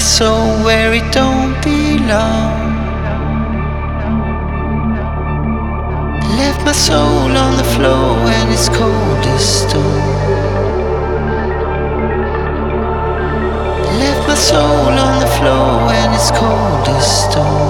soul where it don't belong. Left my soul on the floor and it's cold as stone. Left my soul on the floor and it's cold as stone.